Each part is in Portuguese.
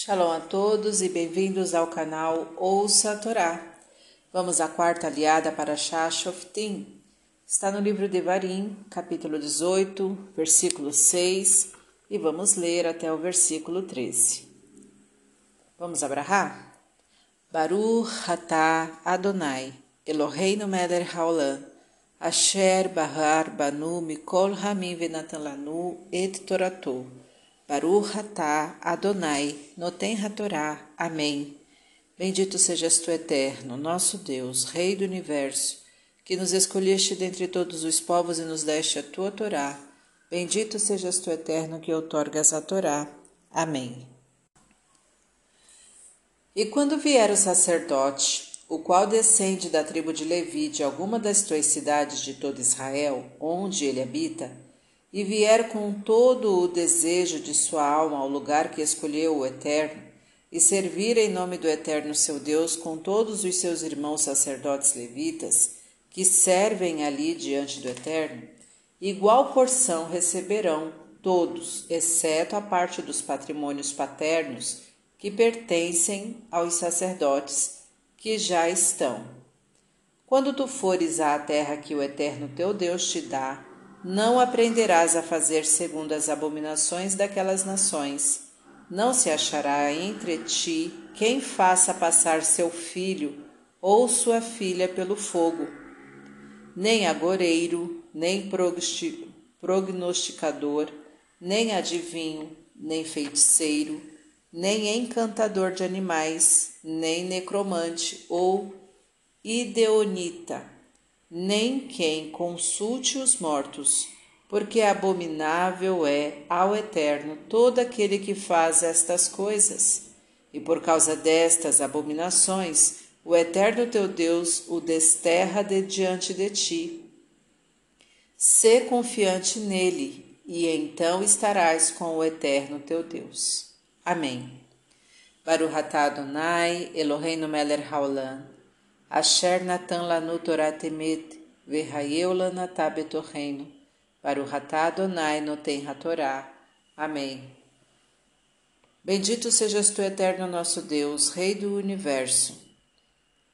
Shalom a todos e bem-vindos ao canal Ouça a Torá. Vamos à quarta aliada para Shashoftim. Está no livro de Varim, capítulo 18, versículo 6, e vamos ler até o versículo 13. Vamos abrahar? Baruch Hatá Adonai, Eloheinu Meler Haolam, Asher Bahar Banu Mikol Hamim Venatan Lanu Et Toratou. Baruch atah Adonai, Noten Hatorá. Amém. Bendito sejas tu, Eterno, nosso Deus, Rei do Universo, que nos escolheste dentre todos os povos e nos deste a tua Torá. Bendito sejas tu, Eterno, que outorgas a Torá. Amém. E quando vier o sacerdote, o qual descende da tribo de Levi de alguma das tuas cidades de todo Israel, onde ele habita, e vier com todo o desejo de sua alma ao lugar que escolheu o Eterno, e servir em nome do Eterno seu Deus com todos os seus irmãos sacerdotes levitas, que servem ali diante do Eterno, igual porção receberão todos, exceto a parte dos patrimônios paternos que pertencem aos sacerdotes que já estão. Quando tu fores à terra que o Eterno teu Deus te dá, não aprenderás a fazer segundo as abominações daquelas nações. Não se achará entre ti quem faça passar seu filho ou sua filha pelo fogo, nem agoreiro, nem prognosticador, nem adivinho, nem feiticeiro, nem encantador de animais, nem necromante ou ideonita nem quem consulte os mortos, porque abominável é ao Eterno todo aquele que faz estas coisas. E por causa destas abominações, o Eterno teu Deus o desterra de diante de ti. Sê confiante nele, e então estarás com o Eterno teu Deus. Amém. Baruch atah Adonai, Eloheinu melech haolam, Asher Natan Lanu Torah Temet, para o Ratá Adonai Noten Hatorá. Amém. Bendito sejas tu, eterno nosso Deus, Rei do Universo,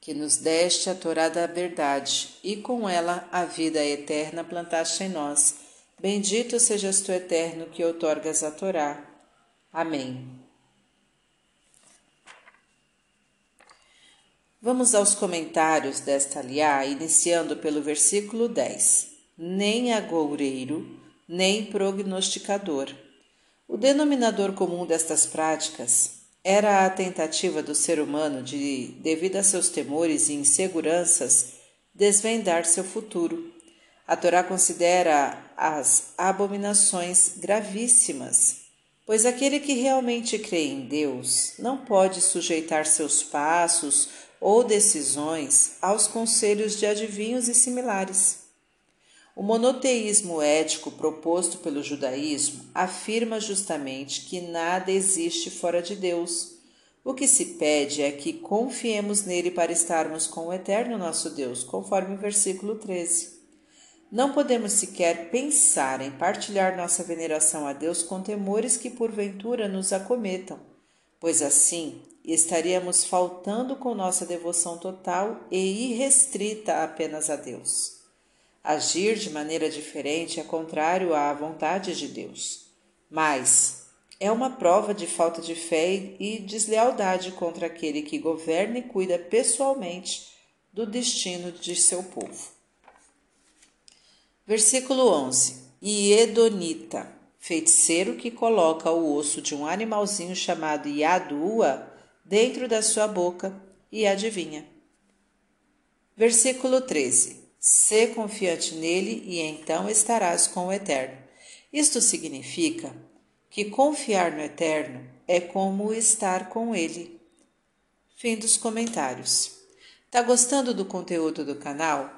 que nos deste a Torá da verdade e com ela a vida eterna plantaste em nós. Bendito sejas tu, eterno, que outorgas a Torá. Amém. Vamos aos comentários desta aliá, iniciando pelo versículo 10. Nem agoureiro, nem prognosticador. O denominador comum destas práticas era a tentativa do ser humano de, devido a seus temores e inseguranças, desvendar seu futuro. A Torá considera as abominações gravíssimas, pois aquele que realmente crê em Deus não pode sujeitar seus passos ou decisões aos conselhos de adivinhos e similares. O monoteísmo ético proposto pelo judaísmo afirma justamente que nada existe fora de Deus. O que se pede é que confiemos nele para estarmos com o eterno nosso Deus, conforme o versículo 13. Não podemos sequer pensar em partilhar nossa veneração a Deus com temores que porventura nos acometam, pois assim estaríamos faltando com nossa devoção total e irrestrita apenas a Deus. Agir de maneira diferente é contrário à vontade de Deus, mas é uma prova de falta de fé e deslealdade contra aquele que governa e cuida pessoalmente do destino de seu povo. Versículo 11: E Edonita, feiticeiro que coloca o osso de um animalzinho chamado Yadua dentro da sua boca e adivinha. Versículo 13: Sê confiante nele e então estarás com o Eterno. Isto significa que confiar no Eterno é como estar com ele. Fim dos comentários. Tá gostando do conteúdo do canal?